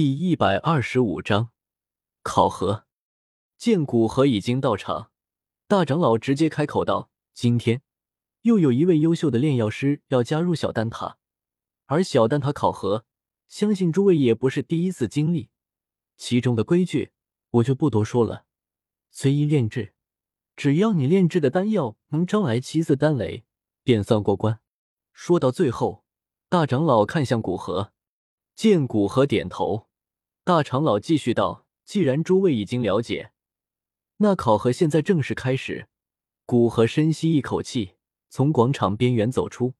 第一百二十五章考核。见古河已经到场，大长老直接开口道：“今天又有一位优秀的炼药师要加入小丹塔，而小丹塔考核，相信诸位也不是第一次经历。其中的规矩，我就不多说了，随意炼制，只要你炼制的丹药能招来七色丹雷，便算过关。”说到最后，大长老看向古河，见古河点头。大长老继续道：“既然诸位已经了解，那考核现在正式开始。”古河深吸一口气，从广场边缘走出。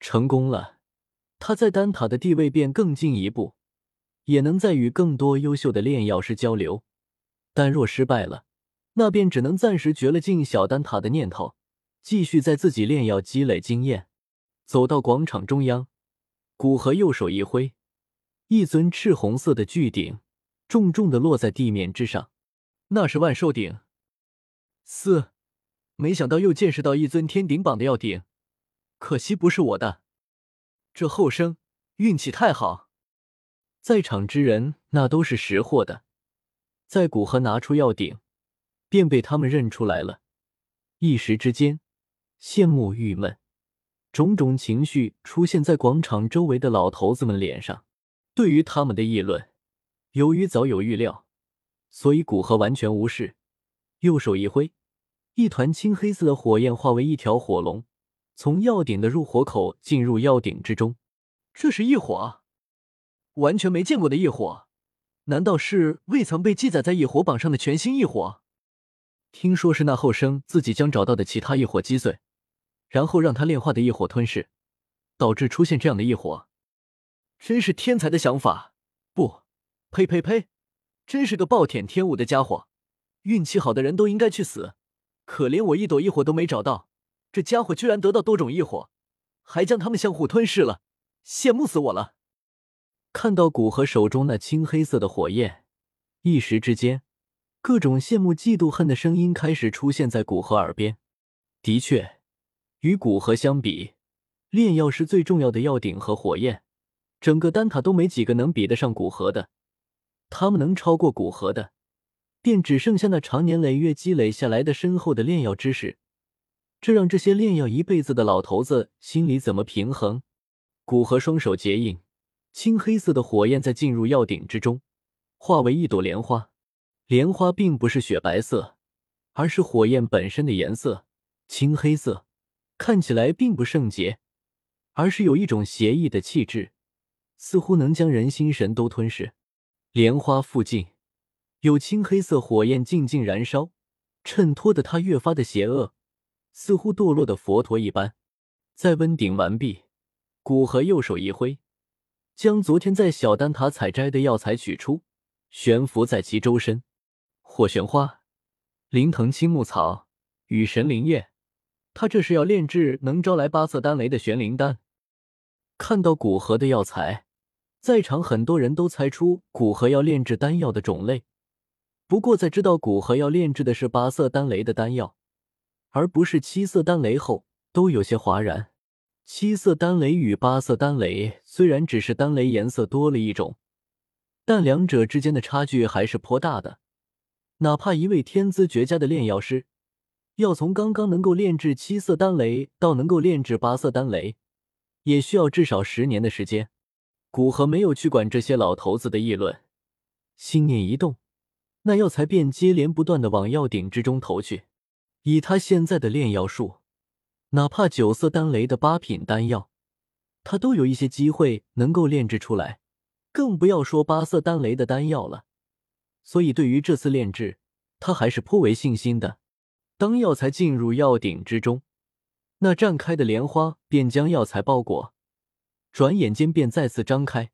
成功了，他在丹塔的地位便更进一步，也能再与更多优秀的炼药师交流。但若失败了，那便只能暂时绝了进小丹塔的念头，继续在自己炼药积累经验。走到广场中央，古河右手一挥。一尊赤红色的巨鼎重重的落在地面之上，那是万寿鼎。四，没想到又见识到一尊天顶榜的药鼎，可惜不是我的。这后生运气太好，在场之人那都是识货的，在古河拿出药鼎，便被他们认出来了。一时之间，羡慕、郁闷，种种情绪出现在广场周围的老头子们脸上。对于他们的议论，由于早有预料，所以古河完全无视。右手一挥，一团青黑色的火焰化为一条火龙，从药鼎的入火口进入药鼎之中。这是异火，完全没见过的异火，难道是未曾被记载在异火榜上的全新异火？听说是那后生自己将找到的其他异火击碎，然后让他炼化的异火吞噬，导致出现这样的异火。真是天才的想法！不，呸呸呸！真是个暴殄天物的家伙！运气好的人都应该去死，可怜我一朵异火都没找到，这家伙居然得到多种异火，还将他们相互吞噬了，羡慕死我了！看到古河手中那青黑色的火焰，一时之间，各种羡慕、嫉妒、恨的声音开始出现在古河耳边。的确，与古河相比，炼药师最重要的药鼎和火焰。整个丹塔都没几个能比得上古河的，他们能超过古河的，便只剩下那长年累月积累下来的深厚的炼药知识。这让这些炼药一辈子的老头子心里怎么平衡？古河双手结印，青黑色的火焰在进入药鼎之中，化为一朵莲花。莲花并不是雪白色，而是火焰本身的颜色，青黑色，看起来并不圣洁，而是有一种邪异的气质。似乎能将人心神都吞噬。莲花附近有青黑色火焰静静燃烧，衬托的他越发的邪恶，似乎堕落的佛陀一般。在温鼎完毕，古河右手一挥，将昨天在小丹塔采摘的药材取出，悬浮在其周身。火玄花、灵藤青木草、与神灵叶，他这是要炼制能招来八色丹雷的玄灵丹。看到古河的药材。在场很多人都猜出古河要炼制丹药的种类，不过在知道古河要炼制的是八色丹雷的丹药，而不是七色丹雷后，都有些哗然。七色丹雷与八色丹雷虽然只是丹雷颜色多了一种，但两者之间的差距还是颇大的。哪怕一位天资绝佳的炼药师，要从刚刚能够炼制七色丹雷到能够炼制八色丹雷，也需要至少十年的时间。古河没有去管这些老头子的议论，心念一动，那药材便接连不断的往药鼎之中投去。以他现在的炼药术，哪怕九色丹雷的八品丹药，他都有一些机会能够炼制出来，更不要说八色丹雷的丹药了。所以对于这次炼制，他还是颇为信心的。当药材进入药鼎之中，那绽开的莲花便将药材包裹。转眼间便再次张开，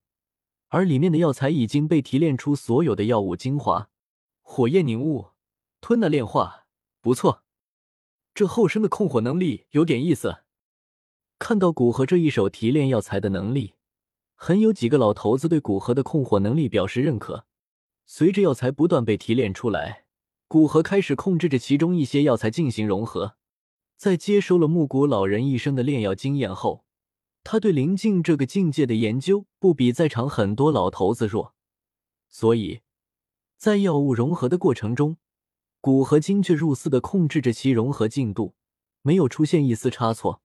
而里面的药材已经被提炼出所有的药物精华。火焰凝雾，吞纳炼化，不错。这后生的控火能力有点意思。看到古河这一手提炼药材的能力，很有几个老头子对古河的控火能力表示认可。随着药材不断被提炼出来，古河开始控制着其中一些药材进行融合。在接收了木谷老人一生的炼药经验后。他对灵境这个境界的研究不比在场很多老头子弱，所以，在药物融合的过程中，古和精确入丝的控制着其融合进度，没有出现一丝差错。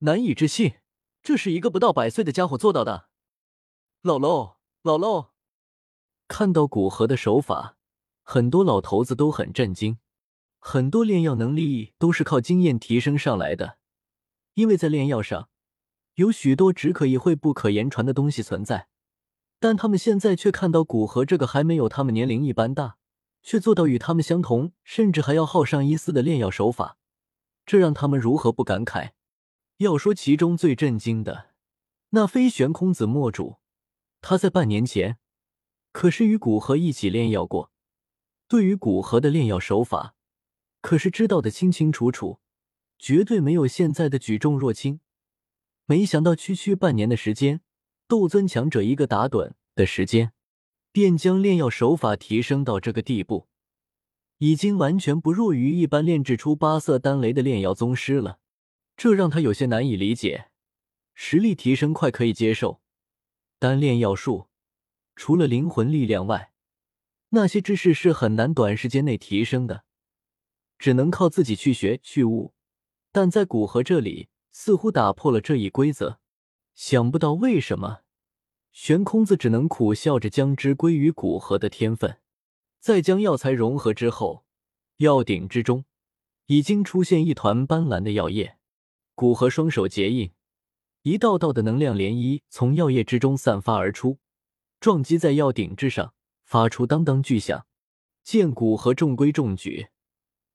难以置信，这是一个不到百岁的家伙做到的。老喽，老喽！看到古河的手法，很多老头子都很震惊。很多炼药能力都是靠经验提升上来的，因为在炼药上有许多只可意会不可言传的东西存在。但他们现在却看到古河这个还没有他们年龄一般大，却做到与他们相同，甚至还要好上一丝的炼药手法，这让他们如何不感慨？要说其中最震惊的，那非玄空子墨主，他在半年前可是与古河一起炼药过，对于古河的炼药手法，可是知道的清清楚楚，绝对没有现在的举重若轻。没想到区区半年的时间。斗尊强者一个打盹的时间，便将炼药手法提升到这个地步，已经完全不弱于一般炼制出八色丹雷的炼药宗师了。这让他有些难以理解。实力提升快可以接受，单炼药术除了灵魂力量外，那些知识是很难短时间内提升的，只能靠自己去学去悟。但在古河这里，似乎打破了这一规则。想不到为什么，玄空子只能苦笑着将之归于古河的天分。在将药材融合之后，药鼎之中已经出现一团斑斓的药液。古河双手结印，一道道的能量涟漪从药液之中散发而出，撞击在药鼎之上，发出当当巨响。见古河中规中矩，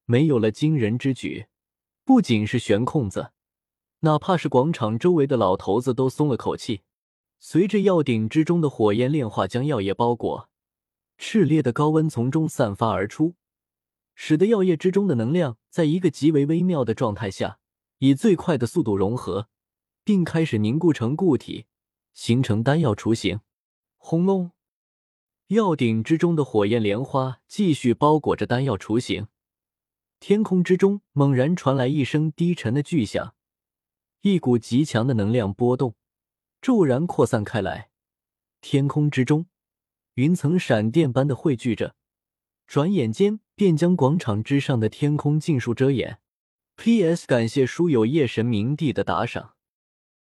没有了惊人之举，不仅是玄空子。哪怕是广场周围的老头子都松了口气。随着药鼎之中的火焰炼化将药液包裹，炽烈的高温从中散发而出，使得药液之中的能量在一个极为微妙的状态下，以最快的速度融合，并开始凝固成固体，形成丹药雏形。轰隆！药鼎之中的火焰莲花继续包裹着丹药雏形，天空之中猛然传来一声低沉的巨响。一股极强的能量波动骤然扩散开来，天空之中云层闪电般的汇聚着，转眼间便将广场之上的天空尽数遮掩。P.S. 感谢书友夜神明帝的打赏。